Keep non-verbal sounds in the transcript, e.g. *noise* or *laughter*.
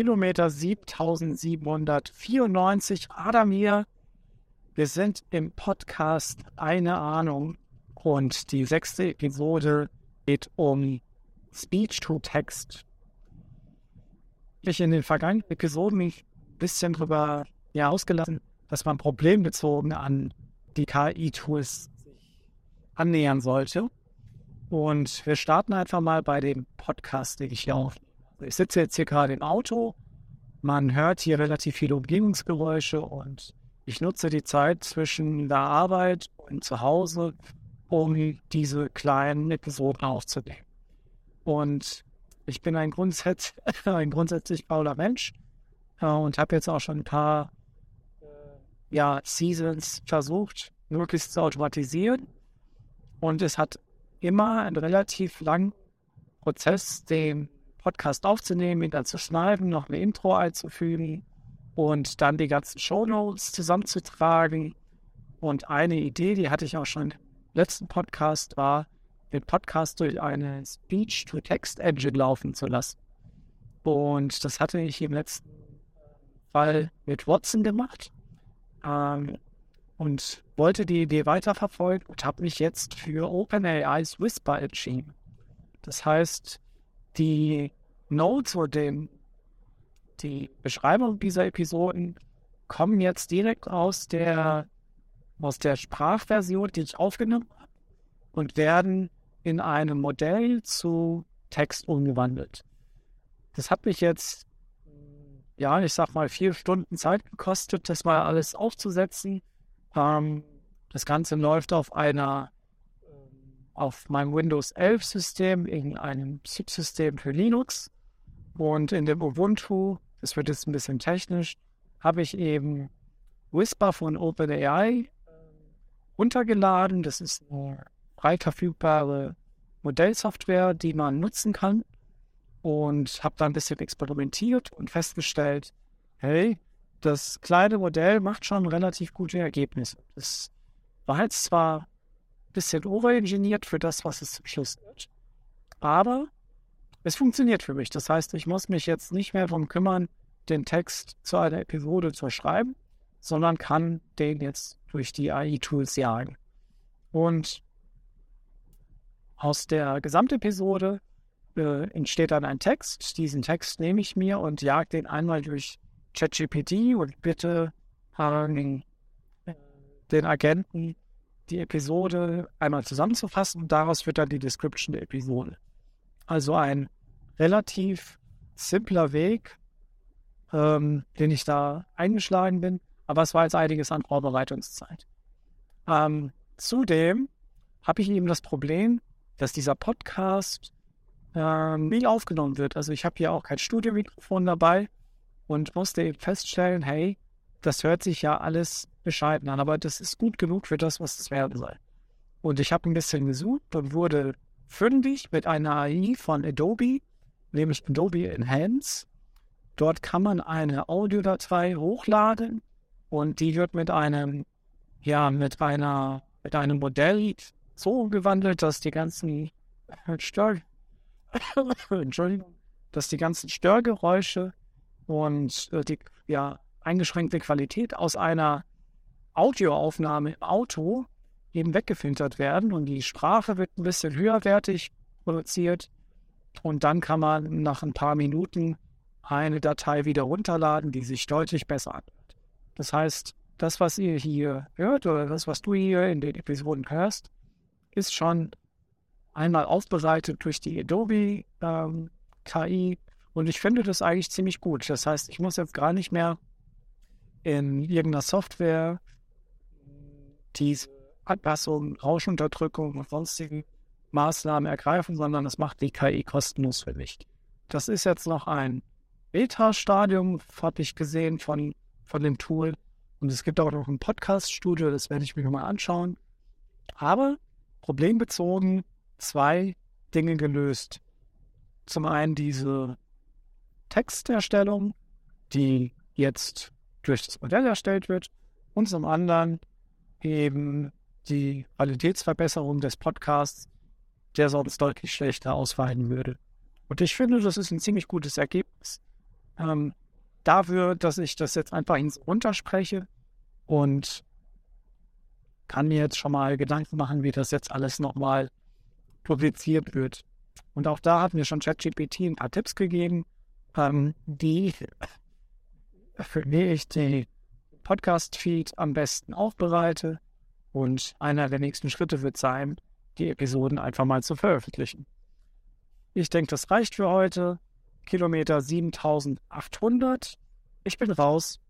Kilometer 7794. Adamir, wir sind im Podcast Eine Ahnung und die sechste Episode geht um Speech to Text. Ich in den vergangenen Episoden mich ein bisschen drüber ja, ausgelassen, dass man problembezogen an die KI-Tools annähern sollte. Und wir starten einfach mal bei dem Podcast, den ich hier aufnehme. Ich sitze jetzt hier gerade im Auto. Man hört hier relativ viele Umgebungsgeräusche und ich nutze die Zeit zwischen der Arbeit und zu Hause, um diese kleinen Episoden aufzunehmen. Und ich bin ein, Grundsatz, *laughs* ein grundsätzlich fauler Mensch äh, und habe jetzt auch schon ein paar äh, ja, Seasons versucht, möglichst zu automatisieren. Und es hat immer einen relativ langen Prozess, den Podcast aufzunehmen, ihn dann zu schneiden, noch eine Intro einzufügen und dann die ganzen Shownotes zusammenzutragen. Und eine Idee, die hatte ich auch schon im letzten Podcast, war, den Podcast durch eine Speech-to-Text-Engine laufen zu lassen. Und das hatte ich im letzten Fall mit Watson gemacht. Ähm, und wollte die Idee weiterverfolgen und habe mich jetzt für OpenAI's Whisper entschieden. Das heißt, die Notes oder den, die Beschreibung dieser Episoden kommen jetzt direkt aus der, aus der Sprachversion, die ich aufgenommen habe, und werden in einem Modell zu Text umgewandelt. Das hat mich jetzt, ja, ich sag mal, vier Stunden Zeit gekostet, das mal alles aufzusetzen ähm, das Ganze läuft auf einer, auf meinem Windows 11 System, in einem Subsystem für Linux. Und in dem Ubuntu, das wird jetzt ein bisschen technisch, habe ich eben Whisper von OpenAI runtergeladen. Das ist eine frei verfügbare Modellsoftware, die man nutzen kann. Und habe da ein bisschen experimentiert und festgestellt, hey, das kleine Modell macht schon relativ gute Ergebnisse. Es war jetzt zwar bisschen overengineert für das, was es zum Schluss wird, aber es funktioniert für mich. Das heißt, ich muss mich jetzt nicht mehr darum kümmern, den Text zu einer Episode zu schreiben, sondern kann den jetzt durch die AI-Tools jagen. Und aus der Gesamtepisode äh, entsteht dann ein Text. Diesen Text nehme ich mir und jag den einmal durch ChatGPT und bitte ähm, den Agenten die Episode einmal zusammenzufassen und daraus wird dann die Description der Episode. Also ein relativ simpler Weg, ähm, den ich da eingeschlagen bin, aber es war jetzt einiges an Vorbereitungszeit. Ähm, zudem habe ich eben das Problem, dass dieser Podcast ähm, nie aufgenommen wird. Also ich habe hier auch kein Studiomikrofon dabei und musste eben feststellen, hey, das hört sich ja alles bescheiden an, aber das ist gut genug für das, was es werden soll. Und ich habe ein bisschen gesucht und wurde fündig mit einer AI von Adobe, nämlich Adobe Enhance. Dort kann man eine Audiodatei hochladen und die wird mit einem, ja, mit einer, mit einem Modell so umgewandelt, dass die ganzen *coughs* Stör, *coughs* Entschuldigung, dass die ganzen Störgeräusche und äh, die ja, eingeschränkte Qualität aus einer Audioaufnahme im Auto eben weggefiltert werden und die Sprache wird ein bisschen höherwertig produziert und dann kann man nach ein paar Minuten eine Datei wieder runterladen, die sich deutlich besser anhört. Das heißt, das, was ihr hier hört oder das, was du hier in den Episoden hörst, ist schon einmal aufbereitet durch die Adobe ähm, KI und ich finde das eigentlich ziemlich gut. Das heißt, ich muss jetzt gar nicht mehr in irgendeiner Software diese Anpassung, Rauschunterdrückung und sonstigen Maßnahmen ergreifen, sondern das macht die KI kostenlos für mich. Das ist jetzt noch ein Beta-Stadium, habe ich gesehen von, von dem Tool. Und es gibt auch noch ein Podcast-Studio, das werde ich mir mal anschauen. Aber problembezogen zwei Dinge gelöst. Zum einen diese Texterstellung, die jetzt durch das Modell erstellt wird, und zum anderen eben die Qualitätsverbesserung des Podcasts, der sonst deutlich schlechter ausfallen würde. Und ich finde, das ist ein ziemlich gutes Ergebnis. ähm, dafür, dass ich das jetzt einfach ins runterspreche und kann mir jetzt schon mal Gedanken machen, wie das jetzt alles nochmal publiziert wird. Und auch da hat mir schon ChatGPT ein paar Tipps gegeben, ähm, die für wie ich den Podcast-Feed am besten aufbereite. Und einer der nächsten Schritte wird sein, die Episoden einfach mal zu veröffentlichen. Ich denke, das reicht für heute. Kilometer 7800. Ich bin raus.